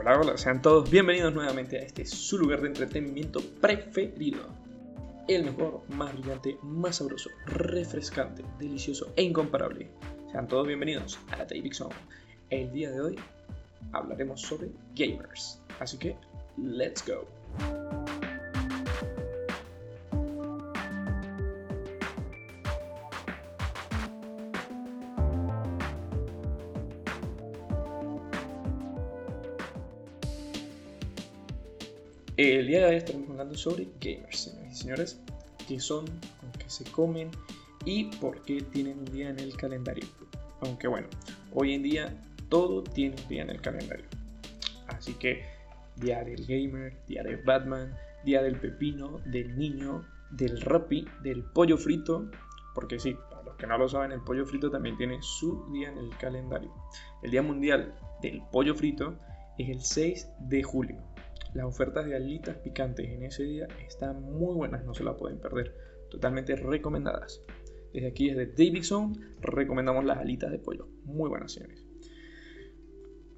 Hola, hola, sean todos bienvenidos nuevamente a este su lugar de entretenimiento preferido. El mejor, más brillante, más sabroso, refrescante, delicioso e incomparable. Sean todos bienvenidos a la David Zone. El día de hoy hablaremos sobre gamers. Así que, let's go. El día de hoy estaremos hablando sobre gamers, señores y señores, qué son, con qué se comen y por qué tienen un día en el calendario. Aunque bueno, hoy en día todo tiene un día en el calendario. Así que día del gamer, día de Batman, día del pepino, del niño, del rapi, del pollo frito, porque sí, para los que no lo saben, el pollo frito también tiene su día en el calendario. El Día Mundial del Pollo Frito es el 6 de julio. Las ofertas de alitas picantes en ese día están muy buenas, no se la pueden perder. Totalmente recomendadas. Desde aquí, desde Davidson, recomendamos las alitas de pollo. Muy buenas, señores.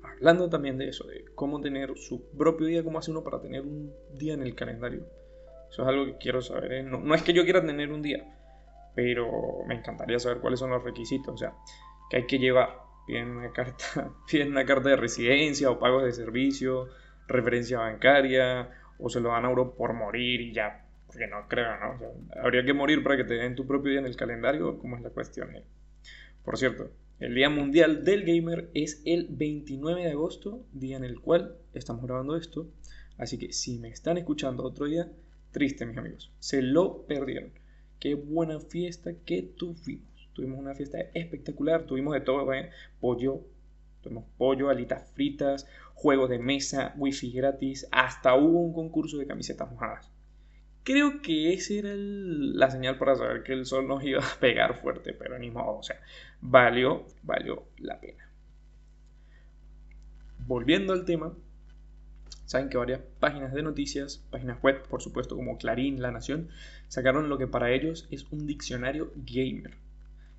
Hablando también de eso, de cómo tener su propio día, cómo hace uno para tener un día en el calendario. Eso es algo que quiero saber. ¿eh? No, no es que yo quiera tener un día, pero me encantaría saber cuáles son los requisitos. O sea, que hay que llevar. Piden una carta, piden una carta de residencia o pagos de servicio referencia bancaria o se lo dan a uno por morir y ya, porque no creo, ¿no? habría que morir para que te den tu propio día en el calendario, ¿cómo es la cuestión? Por cierto, el Día Mundial del Gamer es el 29 de agosto, día en el cual estamos grabando esto, así que si me están escuchando otro día, triste mis amigos, se lo perdieron. Qué buena fiesta que tuvimos. Tuvimos una fiesta espectacular, tuvimos de todo, ¿eh? pollo, tuvimos pollo, alitas fritas, juegos de mesa, wifi gratis, hasta hubo un concurso de camisetas mojadas. Creo que esa era la señal para saber que el sol nos iba a pegar fuerte, pero ni modo, o sea, valió, valió la pena. Volviendo al tema, saben que varias páginas de noticias, páginas web, por supuesto, como Clarín, La Nación, sacaron lo que para ellos es un diccionario gamer.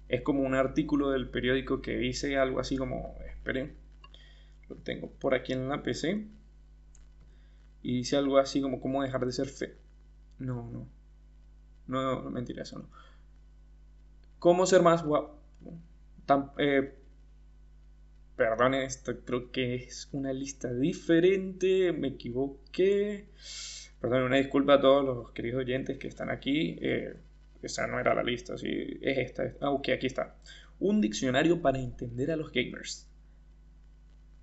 Es como un artículo del periódico que dice algo así como, esperen, tengo por aquí en la PC. Y dice algo así como cómo dejar de ser fe. No, no. No, no mentira, eso no. ¿Cómo ser más guapo? Eh, perdón, esto creo que es una lista diferente. Me equivoqué. Perdón, una disculpa a todos los queridos oyentes que están aquí. Eh, esa no era la lista, sí, es esta. Ah, ok, aquí está. Un diccionario para entender a los gamers.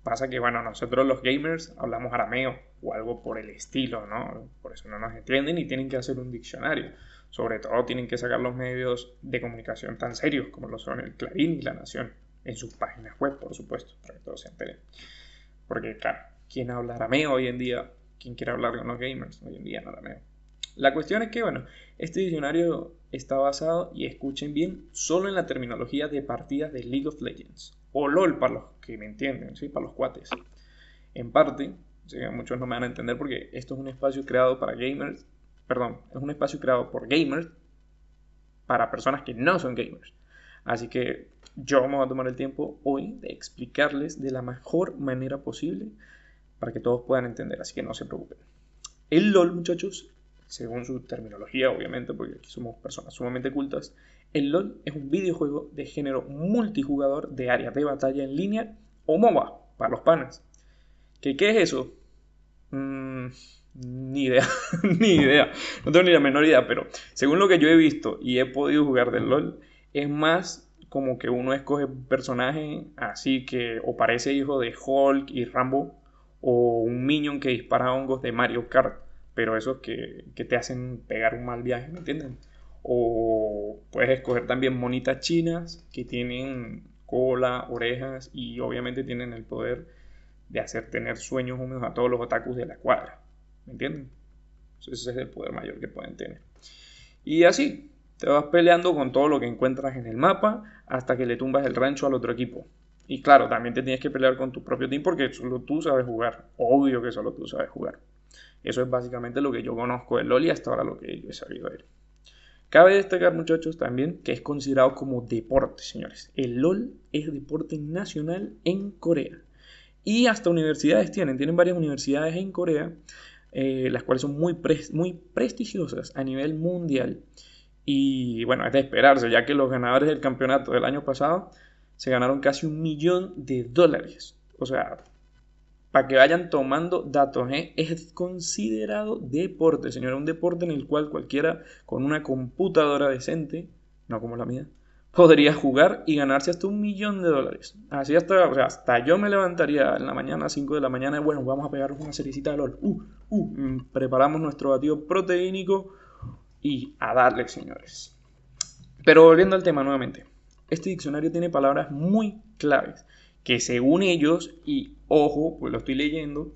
Pasa que, bueno, nosotros los gamers hablamos arameo o algo por el estilo, ¿no? Por eso no nos entienden y tienen que hacer un diccionario. Sobre todo tienen que sacar los medios de comunicación tan serios como lo son el Clarín y la Nación, en sus páginas web, por supuesto, para que todos se enteren. Porque, claro, ¿quién habla arameo hoy en día? ¿Quién quiere hablar con los gamers hoy en día en arameo? La cuestión es que, bueno, este diccionario está basado, y escuchen bien, solo en la terminología de partidas de League of Legends o LOL para los que me entienden, ¿sí? para los cuates. En parte, muchos no me van a entender porque esto es un espacio creado para gamers, perdón, es un espacio creado por gamers para personas que no son gamers. Así que yo me voy a tomar el tiempo hoy de explicarles de la mejor manera posible para que todos puedan entender, así que no se preocupen. El LOL, muchachos, según su terminología, obviamente, porque aquí somos personas sumamente cultas, el LOL es un videojuego de género multijugador de área de batalla en línea o MOBA, para los panas. ¿Qué, es eso? Mm, ni idea, ni idea. No tengo ni la menor idea, pero según lo que yo he visto y he podido jugar del LOL, es más como que uno escoge un personaje así que o parece hijo de Hulk y Rambo o un minion que dispara hongos de Mario Kart, pero esos que, que te hacen pegar un mal viaje, ¿me entienden? O puedes escoger también monitas chinas que tienen cola, orejas y obviamente tienen el poder de hacer tener sueños húmedos a todos los otakus de la cuadra. ¿Me entienden? ese es el poder mayor que pueden tener. Y así, te vas peleando con todo lo que encuentras en el mapa hasta que le tumbas el rancho al otro equipo. Y claro, también te tienes que pelear con tu propio team porque solo tú sabes jugar. Obvio que solo tú sabes jugar. Eso es básicamente lo que yo conozco de LOL y hasta ahora lo que yo he sabido de él. Cabe destacar, muchachos, también que es considerado como deporte, señores. El LOL es deporte nacional en Corea. Y hasta universidades tienen, tienen varias universidades en Corea, eh, las cuales son muy, muy prestigiosas a nivel mundial. Y bueno, es de esperarse, ya que los ganadores del campeonato del año pasado se ganaron casi un millón de dólares. O sea, para que vayan tomando datos, ¿eh? es considerado deporte, señora, un deporte en el cual cualquiera con una computadora decente, no como la mía, podría jugar y ganarse hasta un millón de dólares. Así hasta, o sea, hasta yo me levantaría en la mañana, a 5 de la mañana, y bueno, vamos a pegarnos una cericita de LOL. Uh, uh, mm, preparamos nuestro batido proteínico y a darle, señores. Pero volviendo al tema nuevamente, este diccionario tiene palabras muy claves que según ellos, y ojo, pues lo estoy leyendo,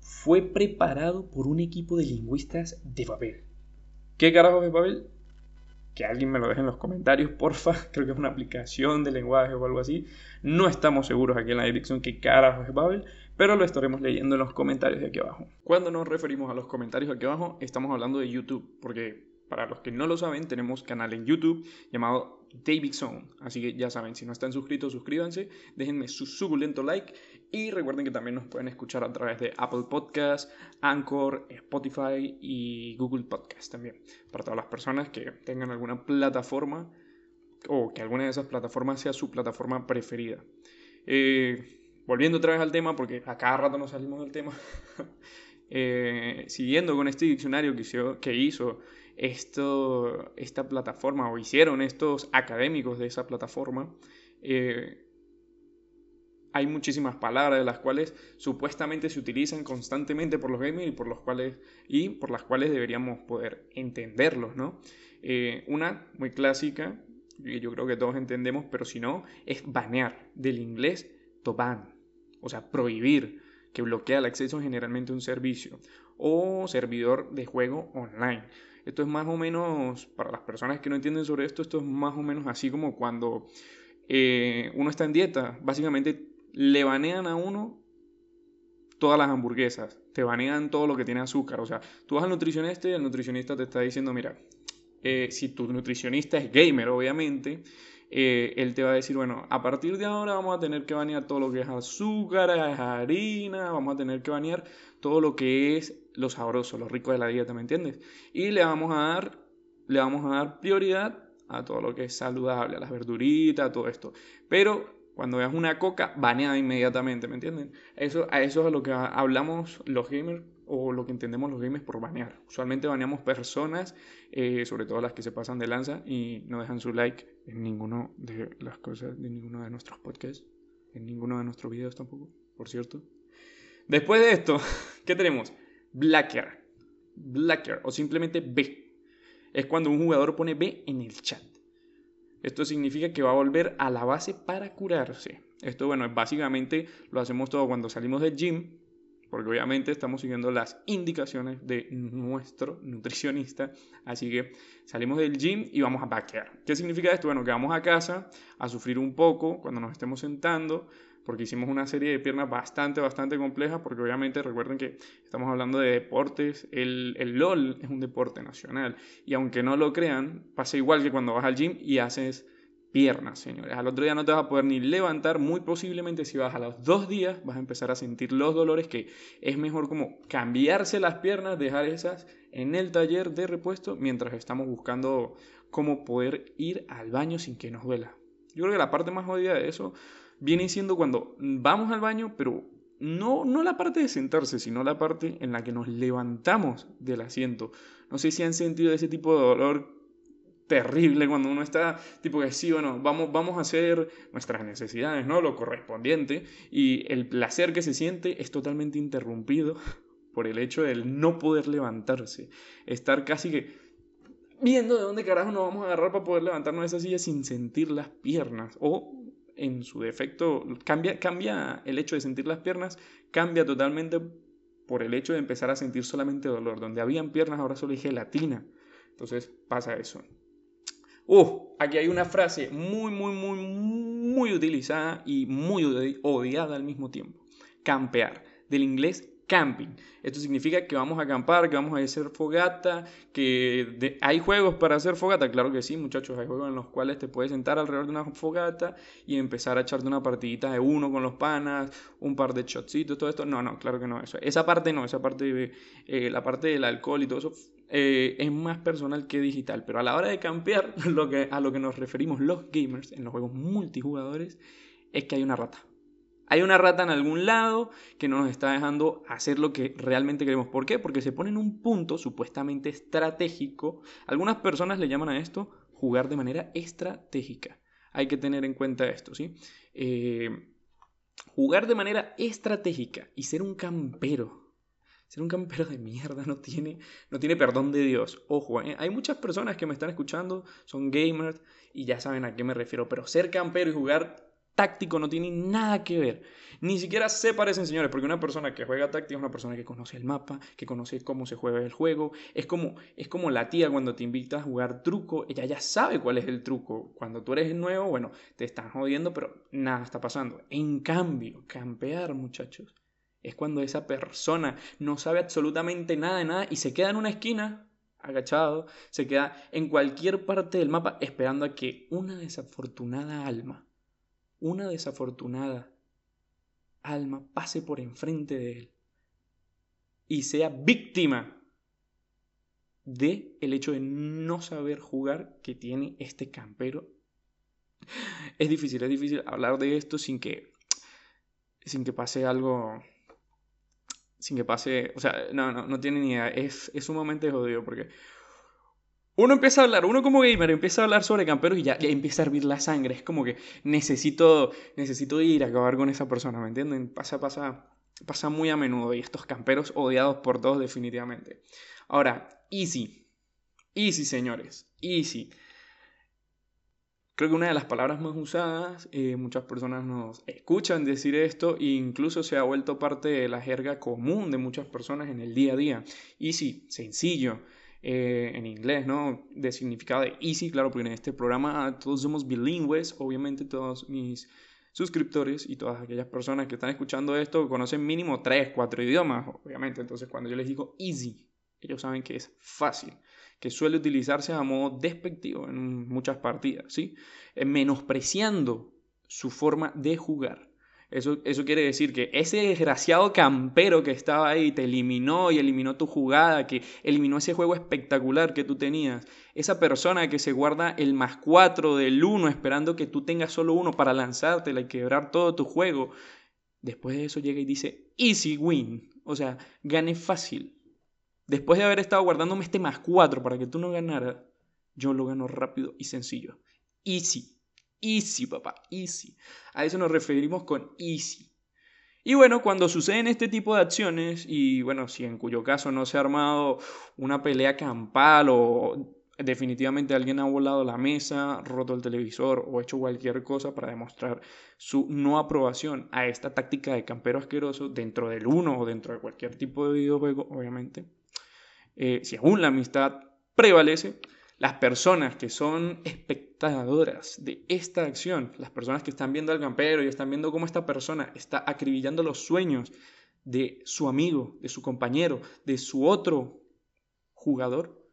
fue preparado por un equipo de lingüistas de Babel. ¿Qué carajo es Babel? Que alguien me lo deje en los comentarios, porfa. Creo que es una aplicación de lenguaje o algo así. No estamos seguros aquí en la dirección qué carajo es Babel, pero lo estaremos leyendo en los comentarios de aquí abajo. Cuando nos referimos a los comentarios de aquí abajo, estamos hablando de YouTube, porque para los que no lo saben, tenemos canal en YouTube llamado David Zone. Así que ya saben, si no están suscritos, suscríbanse, déjenme su suculento like y recuerden que también nos pueden escuchar a través de Apple Podcast, Anchor, Spotify y Google Podcast también. Para todas las personas que tengan alguna plataforma o que alguna de esas plataformas sea su plataforma preferida. Eh, volviendo otra vez al tema, porque a cada rato nos salimos del tema. Eh, siguiendo con este diccionario que hizo, que hizo esto, esta plataforma o hicieron estos académicos de esa plataforma, eh, hay muchísimas palabras de las cuales supuestamente se utilizan constantemente por los gamers y por, los cuales, y por las cuales deberíamos poder entenderlos, ¿no? Eh, una muy clásica, que yo creo que todos entendemos, pero si no, es banear, del inglés to ban, o sea, prohibir, que bloquea el acceso generalmente a un servicio, o servidor de juego online. Esto es más o menos, para las personas que no entienden sobre esto, esto es más o menos así como cuando eh, uno está en dieta. Básicamente le banean a uno todas las hamburguesas, te banean todo lo que tiene azúcar. O sea, tú vas al nutricionista y el nutricionista te está diciendo, mira, eh, si tu nutricionista es gamer, obviamente, eh, él te va a decir, bueno, a partir de ahora vamos a tener que banear todo lo que es azúcar, harina, vamos a tener que banear todo lo que es lo sabroso, lo rico de la dieta, ¿me entiendes? Y le vamos a dar, le vamos a dar prioridad a todo lo que es saludable, a las verduritas, a todo esto. Pero cuando veas una coca, baneada inmediatamente, ¿me entienden? Eso, a eso es a lo que hablamos los gamers o lo que entendemos los gamers por banear. Usualmente baneamos personas, eh, sobre todo las que se pasan de lanza y no dejan su like en ninguno de las cosas, de ninguno de nuestros podcasts, en ninguno de nuestros videos tampoco, por cierto. Después de esto, ¿qué tenemos? Blacker. Blacker o simplemente B. Es cuando un jugador pone B en el chat. Esto significa que va a volver a la base para curarse. Esto, bueno, básicamente lo hacemos todo cuando salimos del gym, porque obviamente estamos siguiendo las indicaciones de nuestro nutricionista. Así que salimos del gym y vamos a backear. ¿Qué significa esto? Bueno, que vamos a casa a sufrir un poco cuando nos estemos sentando, porque hicimos una serie de piernas bastante, bastante complejas, porque obviamente recuerden que estamos hablando de deportes, el, el LOL es un deporte nacional, y aunque no lo crean, pasa igual que cuando vas al gym y haces piernas, señores. Al otro día no te vas a poder ni levantar, muy posiblemente si vas a los dos días vas a empezar a sentir los dolores que es mejor como cambiarse las piernas, dejar esas en el taller de repuesto mientras estamos buscando cómo poder ir al baño sin que nos duela. Yo creo que la parte más jodida de eso viene siendo cuando vamos al baño, pero no, no la parte de sentarse, sino la parte en la que nos levantamos del asiento. No sé si han sentido ese tipo de dolor terrible cuando uno está tipo que sí, bueno, vamos, vamos a hacer nuestras necesidades, ¿no? Lo correspondiente y el placer que se siente es totalmente interrumpido por el hecho de no poder levantarse, estar casi que viendo de dónde carajo nos vamos a agarrar para poder levantarnos de esa silla sin sentir las piernas o en su defecto cambia, cambia el hecho de sentir las piernas, cambia totalmente por el hecho de empezar a sentir solamente dolor. Donde habían piernas ahora solo hay gelatina. Entonces pasa eso. Uh, aquí hay una frase muy, muy, muy, muy utilizada y muy odiada al mismo tiempo. Campear, del inglés camping. Esto significa que vamos a acampar, que vamos a hacer fogata, que hay juegos para hacer fogata. Claro que sí, muchachos, hay juegos en los cuales te puedes sentar alrededor de una fogata y empezar a echarte una partidita de uno con los panas, un par de shotcitos, todo esto. No, no, claro que no. Eso, esa parte no, esa parte de eh, la parte del alcohol y todo eso eh, es más personal que digital. Pero a la hora de campear, lo que, a lo que nos referimos los gamers en los juegos multijugadores es que hay una rata. Hay una rata en algún lado que no nos está dejando hacer lo que realmente queremos. ¿Por qué? Porque se pone en un punto supuestamente estratégico. Algunas personas le llaman a esto jugar de manera estratégica. Hay que tener en cuenta esto, ¿sí? Eh, jugar de manera estratégica y ser un campero. Ser un campero de mierda no tiene, no tiene perdón de Dios. Ojo, ¿eh? hay muchas personas que me están escuchando, son gamers y ya saben a qué me refiero. Pero ser campero y jugar táctico no tiene nada que ver. Ni siquiera se parecen, señores, porque una persona que juega táctico es una persona que conoce el mapa, que conoce cómo se juega el juego. Es como, es como la tía cuando te invita a jugar truco, ella ya sabe cuál es el truco. Cuando tú eres nuevo, bueno, te están jodiendo, pero nada está pasando. En cambio, campear, muchachos, es cuando esa persona no sabe absolutamente nada de nada y se queda en una esquina agachado, se queda en cualquier parte del mapa esperando a que una desafortunada alma una desafortunada alma pase por enfrente de él y sea víctima de el hecho de no saber jugar que tiene este campero. Es difícil, es difícil hablar de esto sin que sin que pase algo sin que pase, o sea, no, no, no tiene ni idea, es, es sumamente jodido porque uno empieza a hablar, uno como gamer empieza a hablar sobre camperos y ya, empieza a hervir la sangre. Es como que necesito, necesito ir a acabar con esa persona, ¿me entienden? Pasa, pasa, pasa muy a menudo y estos camperos odiados por todos definitivamente. Ahora, easy. Easy, señores. Easy. Creo que una de las palabras más usadas, eh, muchas personas nos escuchan decir esto e incluso se ha vuelto parte de la jerga común de muchas personas en el día a día. Easy, sencillo. Eh, en inglés, ¿no? De significado de easy, claro, porque en este programa todos somos bilingües, obviamente todos mis suscriptores y todas aquellas personas que están escuchando esto conocen mínimo 3, 4 idiomas, obviamente, entonces cuando yo les digo easy, ellos saben que es fácil, que suele utilizarse a modo despectivo en muchas partidas, ¿sí? Eh, menospreciando su forma de jugar. Eso, quiere decir que ese desgraciado campero que estaba ahí te eliminó y eliminó tu jugada, que eliminó ese juego espectacular que tú tenías. Esa persona que se guarda el más 4 del 1 esperando que tú tengas solo uno para lanzártela y quebrar todo tu juego. Después de eso llega y dice, easy win. O sea, gané fácil. Después de haber estado guardándome este más 4 para que tú no ganaras, yo lo gano rápido y sencillo. Easy. Easy, papá, easy. A eso nos referimos con easy. Y bueno, cuando suceden este tipo de acciones, y bueno, si en cuyo caso no se ha armado una pelea campal o definitivamente alguien ha volado la mesa, roto el televisor o hecho cualquier cosa para demostrar su no aprobación a esta táctica de campero asqueroso dentro del uno o dentro de cualquier tipo de videojuego, obviamente, eh, si aún la amistad prevalece, las personas que son espectadoras de esta acción, las personas que están viendo al campero y están viendo cómo esta persona está acribillando los sueños de su amigo, de su compañero, de su otro jugador,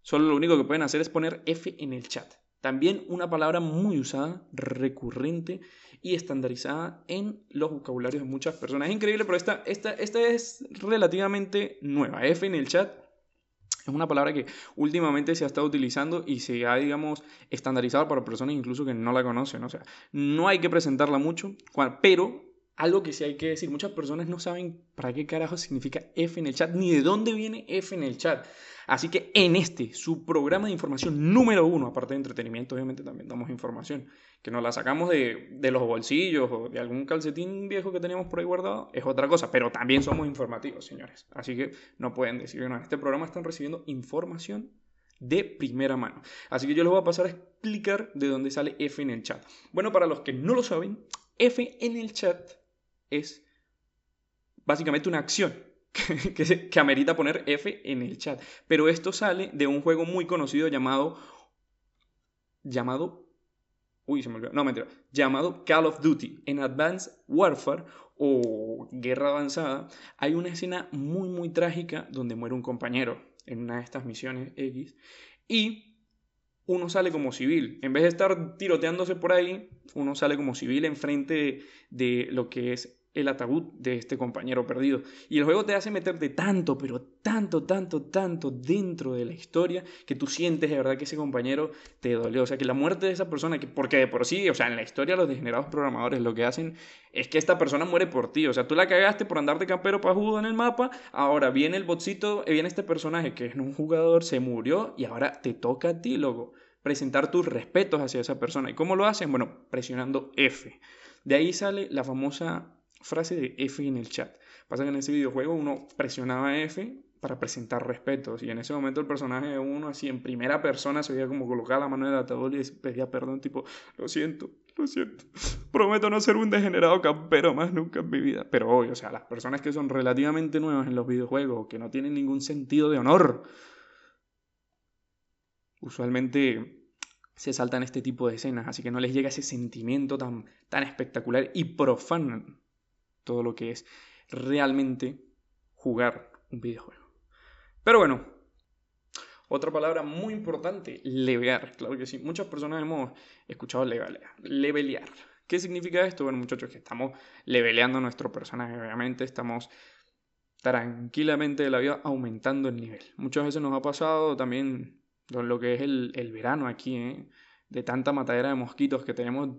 solo lo único que pueden hacer es poner F en el chat. También una palabra muy usada, recurrente y estandarizada en los vocabularios de muchas personas. Es increíble, pero esta, esta, esta es relativamente nueva. F en el chat es una palabra que últimamente se ha estado utilizando y se ha, digamos, estandarizado para personas incluso que no la conocen. O sea, no hay que presentarla mucho, pero algo que sí hay que decir, muchas personas no saben para qué carajo significa F en el chat, ni de dónde viene F en el chat. Así que en este, su programa de información número uno, aparte de entretenimiento, obviamente también damos información, que nos la sacamos de, de, los bolsillos o de algún calcetín viejo que teníamos por ahí guardado, es otra cosa, pero también somos informativos, señores. Así que no pueden decir que no, en este programa están recibiendo información de primera mano. Así que yo les voy a pasar a explicar de dónde sale F en el chat. Bueno, para los que no lo saben, F en el chat es básicamente una acción que, amerita poner F en el chat. Pero esto sale de un juego muy conocido llamado. Llamado. Uy, se me olvidó. No, mentira. Llamado Call of Duty en Advanced Warfare o Guerra Avanzada, hay una escena muy muy trágica donde muere un compañero en una de estas misiones X y uno sale como civil. En vez de estar tiroteándose por ahí, uno sale como civil enfrente de lo que es el ataúd de este compañero perdido. Y el juego te hace meterte tanto, pero tanto, tanto, tanto dentro de la historia que tú sientes de verdad que ese compañero te dolió. O sea, que la muerte de esa persona, que, porque de por sí, o sea, en la historia los degenerados programadores lo que hacen es que esta persona muere por ti. O sea, tú la cagaste por andar de campero pajudo en el mapa, ahora viene el botcito, viene este personaje que es un jugador, se murió y ahora te toca a ti, loco, presentar tus respetos hacia esa persona. ¿Y cómo lo hacen? Bueno, presionando F. De ahí sale la famosa frase de F en el chat. Pasa que en ese videojuego uno presionaba F para presentar respetos y en ese momento el personaje de uno así en primera persona se veía como colocar la mano en el ataúd y pedía perdón tipo, lo siento, lo siento, prometo no ser un degenerado campero más nunca en mi vida. Pero hoy, o sea, las personas que son relativamente nuevas en los videojuegos, que no tienen ningún sentido de honor, usualmente se saltan este tipo de escenas, así que no les llega ese sentimiento tan, tan espectacular y profanan todo lo que es realmente jugar un videojuego. Pero bueno, otra palabra muy importante, levear. Claro que sí, muchas personas hemos escuchado levelear. levelear. ¿Qué significa esto? Bueno, muchachos, que estamos leveleando nuestro personaje, obviamente, estamos tranquilamente de la vida aumentando el nivel. Muchas veces nos ha pasado también lo que es el, el verano aquí, ¿eh? de tanta matadera de mosquitos que tenemos.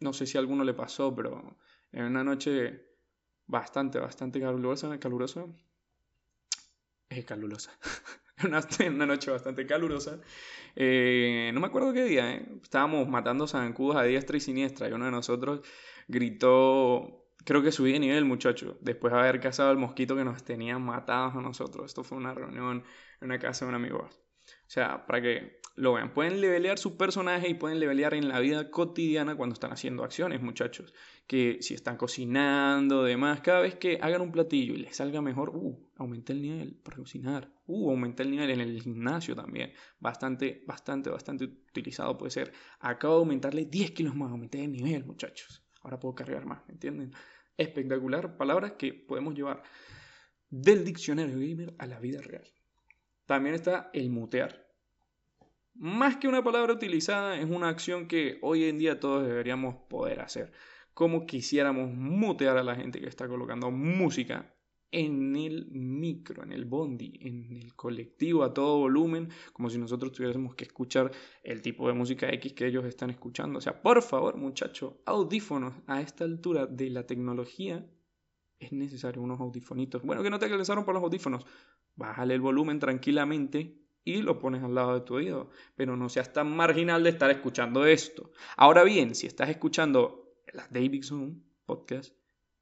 No sé si a alguno le pasó, pero en una noche bastante, bastante calurosa, calurosa. Es calurosa. una, una noche bastante calurosa. Eh, no me acuerdo qué día, ¿eh? estábamos matando zancudos a diestra y siniestra y uno de nosotros gritó, creo que subí de nivel muchacho, después de haber cazado el mosquito que nos tenía matados a nosotros. Esto fue una reunión en una casa de un amigo. O sea, para que lo vean. Pueden levelear su personaje y pueden levelear en la vida cotidiana cuando están haciendo acciones, muchachos. Que si están cocinando, demás, cada vez que hagan un platillo y les salga mejor, uh, aumenté el nivel para cocinar. Uh, aumenté el nivel en el gimnasio también. Bastante, bastante, bastante utilizado puede ser. Acabo de aumentarle 10 kilos más, aumenté el nivel, muchachos. Ahora puedo cargar más, ¿me entienden? Espectacular. Palabras que podemos llevar del diccionario gamer a la vida real. También está el mutear. Más que una palabra utilizada, es una acción que hoy en día todos deberíamos poder hacer. Como quisiéramos mutear a la gente que está colocando música en el micro, en el bondi, en el colectivo a todo volumen, como si nosotros tuviésemos que escuchar el tipo de música X que ellos están escuchando. O sea, por favor, muchachos, audífonos a esta altura de la tecnología es necesario unos audifonitos. Bueno, que no te alcanzaron por los audífonos. Bájale el volumen tranquilamente y lo pones al lado de tu oído. Pero no seas tan marginal de estar escuchando esto. Ahora bien, si estás escuchando la Davidson podcast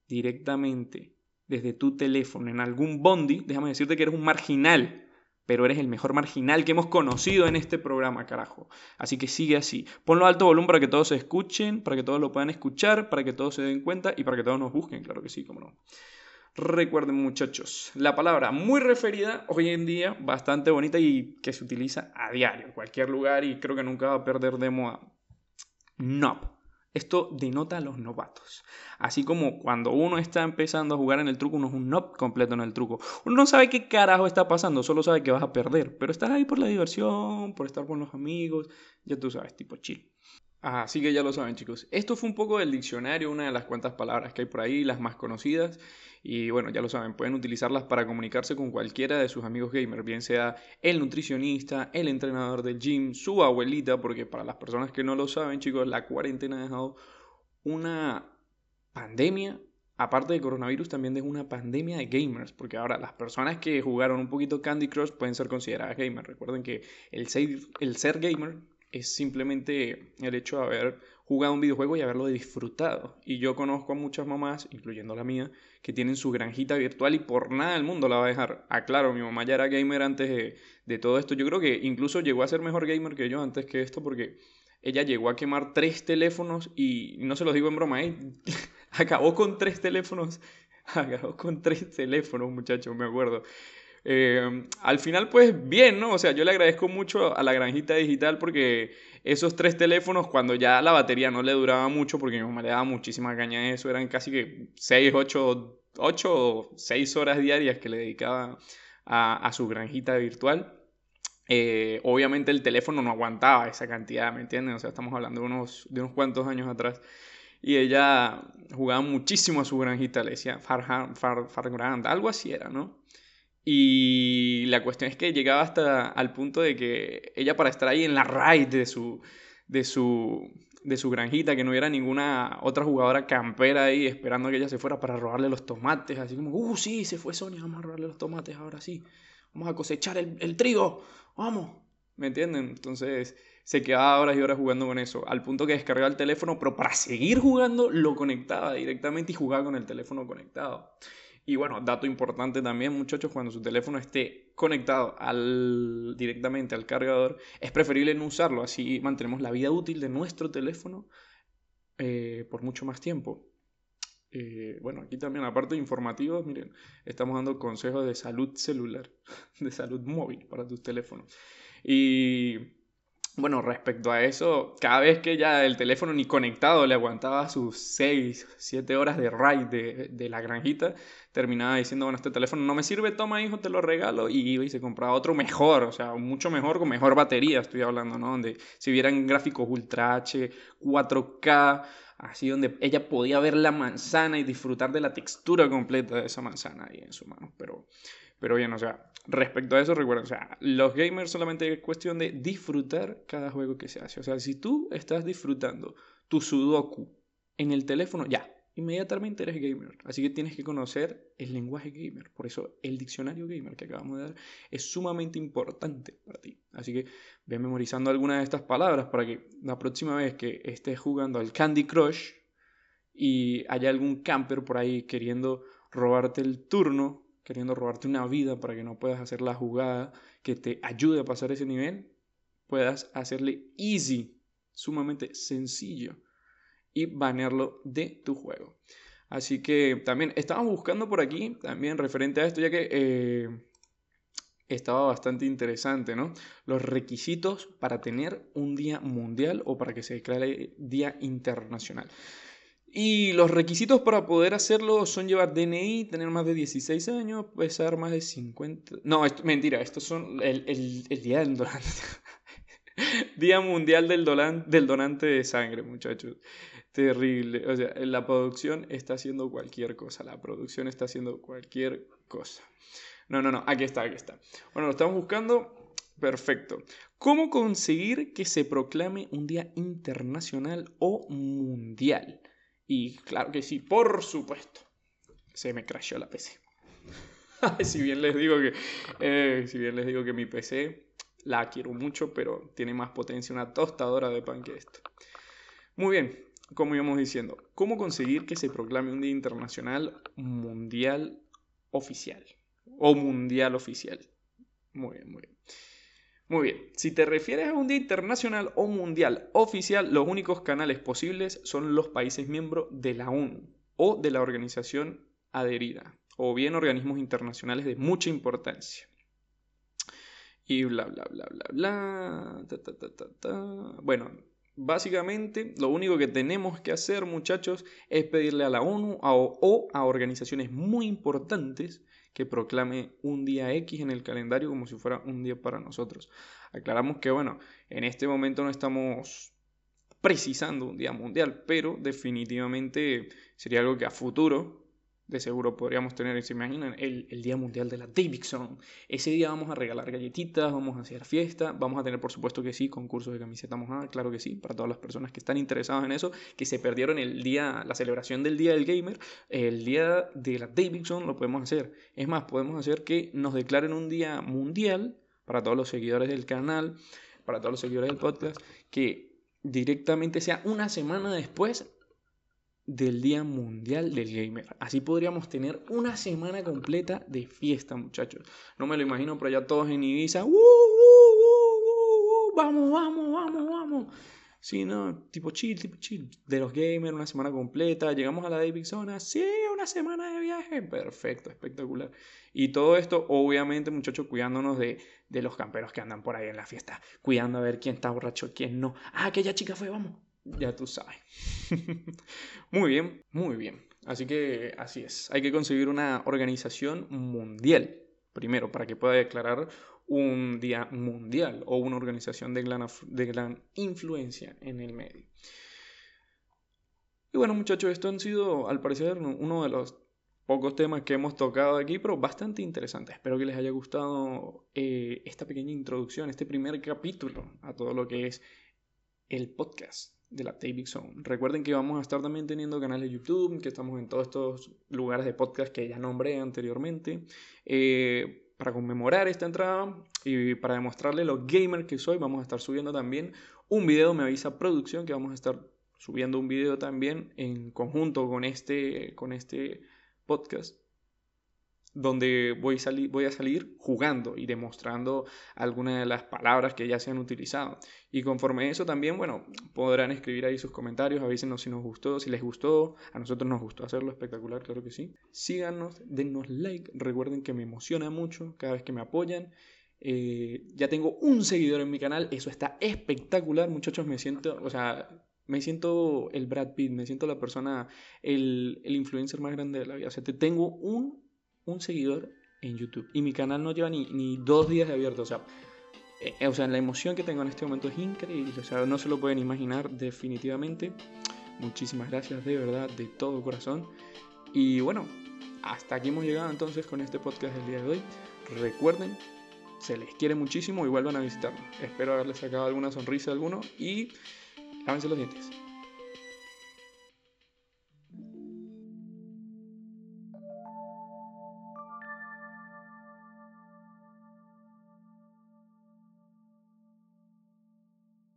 directamente desde tu teléfono en algún bondi, déjame decirte que eres un marginal. Pero eres el mejor marginal que hemos conocido en este programa, carajo. Así que sigue así. Ponlo a alto volumen para que todos se escuchen, para que todos lo puedan escuchar, para que todos se den cuenta y para que todos nos busquen, claro que sí, cómo no. Recuerden muchachos, la palabra muy referida hoy en día, bastante bonita y que se utiliza a diario, en cualquier lugar y creo que nunca va a perder de moda. Nob. Esto denota a los novatos. Así como cuando uno está empezando a jugar en el truco, uno es un completo en el truco. Uno no sabe qué carajo está pasando, solo sabe que vas a perder. Pero estás ahí por la diversión, por estar con los amigos, ya tú sabes, tipo chill. Así que ya lo saben chicos. Esto fue un poco del diccionario, una de las cuantas palabras que hay por ahí, las más conocidas. Y bueno, ya lo saben, pueden utilizarlas para comunicarse con cualquiera de sus amigos gamers, bien sea el nutricionista, el entrenador del gym, su abuelita, porque para las personas que no lo saben chicos, la cuarentena ha dejado una pandemia aparte de coronavirus, también es una pandemia de gamers, porque ahora las personas que jugaron un poquito Candy Crush pueden ser consideradas gamers. Recuerden que el ser gamer es simplemente el hecho de haber jugado un videojuego y haberlo disfrutado. Y yo conozco a muchas mamás, incluyendo la mía, que tienen su granjita virtual y por nada del mundo la va a dejar. Ah, claro, mi mamá ya era gamer antes de, todo esto. Yo creo que incluso llegó a ser mejor gamer que yo antes que esto porque ella llegó a quemar tres teléfonos y no se los digo en broma, ¿eh? acabó con tres teléfonos. Acabó con tres teléfonos, muchachos, me acuerdo. Eh, al final, pues bien, ¿no? O sea, yo le agradezco mucho a la granjita digital porque esos tres teléfonos, cuando ya la batería no le duraba mucho, porque mi mamá le daba muchísima caña a eso, eran casi que 6, 8, 8 o 6 horas diarias que le dedicaba a, su granjita virtual. Eh, obviamente el teléfono no aguantaba esa cantidad, ¿me entienden? O sea, estamos hablando de unos, de unos cuantos años atrás. Y ella jugaba muchísimo a su granjita, le decía Far, Far, Far Grand, algo así era, ¿no? Y la cuestión es que llegaba hasta al punto de que ella para estar ahí en la raid de su, de su, de su granjita, que no hubiera ninguna otra jugadora campera ahí esperando que ella se fuera para robarle los tomates, así como, uh, sí, se fue Sonia, vamos a robarle los tomates ahora sí, vamos a cosechar el, el trigo, vamos, ¿me entienden? Entonces se quedaba horas y horas jugando con eso, al punto que descargaba el teléfono, pero para seguir jugando lo conectaba directamente y jugaba con el teléfono conectado. Y bueno, dato importante también, muchachos, cuando su teléfono esté conectado al, directamente al cargador, es preferible no usarlo, así mantenemos la vida útil de nuestro teléfono eh, por mucho más tiempo. Eh, bueno, aquí también, aparte de informativos, miren, estamos dando consejos de salud celular, de salud móvil para tus teléfonos. Y bueno, respecto a eso, cada vez que ya el teléfono ni conectado le aguantaba sus 6, 7 horas de ride de, de, la granjita, terminaba diciendo, bueno, este teléfono no me sirve, toma hijo, te lo regalo, y iba y se compraba otro mejor, o sea, mucho mejor, con mejor batería, estoy hablando, ¿no? Donde si vieran gráficos Ultra H, 4K, así donde ella podía ver la manzana y disfrutar de la textura completa de esa manzana ahí en su mano, pero... Pero bien, o sea, respecto a eso, recuerden, o sea, los gamers solamente es cuestión de disfrutar cada juego que se hace. O sea, si tú estás disfrutando tu Sudoku en el teléfono, ya, inmediatamente eres gamer. Así que tienes que conocer el lenguaje gamer. Por eso el diccionario gamer que acabamos de dar es sumamente importante para ti. Así que ve memorizando algunas de estas palabras para que la próxima vez que estés jugando al Candy Crush y haya algún camper por ahí queriendo robarte el turno, queriendo robarte una vida para que no puedas hacer la jugada que te ayude a pasar ese nivel, puedas hacerle easy, sumamente sencillo y banearlo de tu juego. Así que también estábamos buscando por aquí, también referente a esto, ya que eh, estaba bastante interesante, ¿no? Los requisitos para tener un día mundial o para que se declare día internacional. Y los requisitos para poder hacerlo son llevar DNI, tener más de 16 años, pesar más de 50... No, mentira, estos son el, día del donante. día mundial del, del donante de sangre, muchachos. Terrible. O sea, la producción está haciendo cualquier cosa. La producción está haciendo cualquier cosa. No, no, no. Aquí está, aquí está. Bueno, lo estamos buscando. Perfecto. ¿Cómo conseguir que se proclame un día internacional o mundial? Y claro que sí, por supuesto. Se me crashó la PC. si bien les digo que. Eh, si bien les digo que mi PC la quiero mucho, pero tiene más potencia una tostadora de pan que esto. Muy bien, como íbamos diciendo, ¿cómo conseguir que se proclame un día internacional mundial oficial? O mundial oficial. Muy bien, muy bien. Muy bien, si te refieres a un día internacional o mundial oficial, los únicos canales posibles son los países miembros de la ONU o de la organización adherida, o bien organismos internacionales de mucha importancia. Y bla, bla, bla, bla, bla. bueno, básicamente lo único que tenemos que hacer, muchachos, es pedirle a la ONU o a organizaciones muy importantes que proclame un día X en el calendario como si fuera un día para nosotros. Aclaramos que, bueno, en este momento no estamos precisando un día mundial, pero definitivamente sería algo que a futuro de seguro podríamos tener, se imaginan, el, Día Mundial de la Davidson. Ese día vamos a regalar galletitas, vamos a hacer fiesta, vamos a tener, por supuesto que sí, concursos de camiseta mojada, claro que sí, para todas las personas que están interesadas en eso, que se perdieron el día, la celebración del Día del Gamer, el Día de la Davidson lo podemos hacer. Es más, podemos hacer que nos declaren un día mundial para todos los seguidores del canal, para todos los seguidores del podcast, que directamente sea una semana después del Día Mundial del Gamer. Así podríamos tener una semana completa de fiesta, muchachos. No me lo imagino, pero ya todos en Ibiza. ¡Uh, vamos, vamos, vamos, vamos! Sí, no, tipo chill, tipo chill. De los gamers, una semana completa. Llegamos a la David Zona. Sí, una semana de viaje. Perfecto, espectacular. Y todo esto, obviamente, muchachos, cuidándonos de, de los camperos que andan por ahí en la fiesta. Cuidando a ver quién está borracho, quién no. Ah, aquella chica fue, vamos. Ya tú sabes. muy bien, muy bien. Así que así es. Hay que conseguir una organización mundial. Primero, para que pueda declarar un día mundial o una organización de gran, de gran influencia en el medio. Y bueno muchachos, esto han sido al parecer uno de los pocos temas que hemos tocado aquí, pero bastante interesante. Espero que les haya gustado eh, esta pequeña introducción, este primer capítulo a todo lo que es el podcast de la Zone. Recuerden que vamos a estar también teniendo canales de YouTube, que estamos en todos estos lugares de podcast que ya nombré anteriormente. Eh, para conmemorar esta entrada y para demostrarle lo gamer que soy, vamos a estar subiendo también un video, me avisa producción, que vamos a estar subiendo un video también en conjunto con este, con este podcast donde voy a, salir, voy a salir jugando y demostrando algunas de las palabras que ya se han utilizado. Y conforme eso también, bueno, podrán escribir ahí sus comentarios, avísenos si nos gustó, si les gustó, a nosotros nos gustó hacerlo espectacular, claro que sí. Síganos, dennos like, recuerden que me emociona mucho cada vez que me apoyan. Eh, ya tengo un seguidor en mi canal, eso está espectacular, muchachos, me siento, o sea, me siento el Brad Pitt, me siento la persona, el, el influencer más grande de la vida. O sea, te tengo un un seguidor en YouTube. Y mi canal no lleva ni, ni dos días de abierto. O sea, eh, o sea, la emoción que tengo en este momento es increíble. O sea, no se lo pueden imaginar definitivamente. Muchísimas gracias de verdad, de todo corazón. Y bueno, hasta aquí hemos llegado entonces con este podcast del día de hoy. Recuerden, se les quiere muchísimo y vuelvan a visitarnos. Espero haberles sacado alguna sonrisa a alguno y lávense los dientes.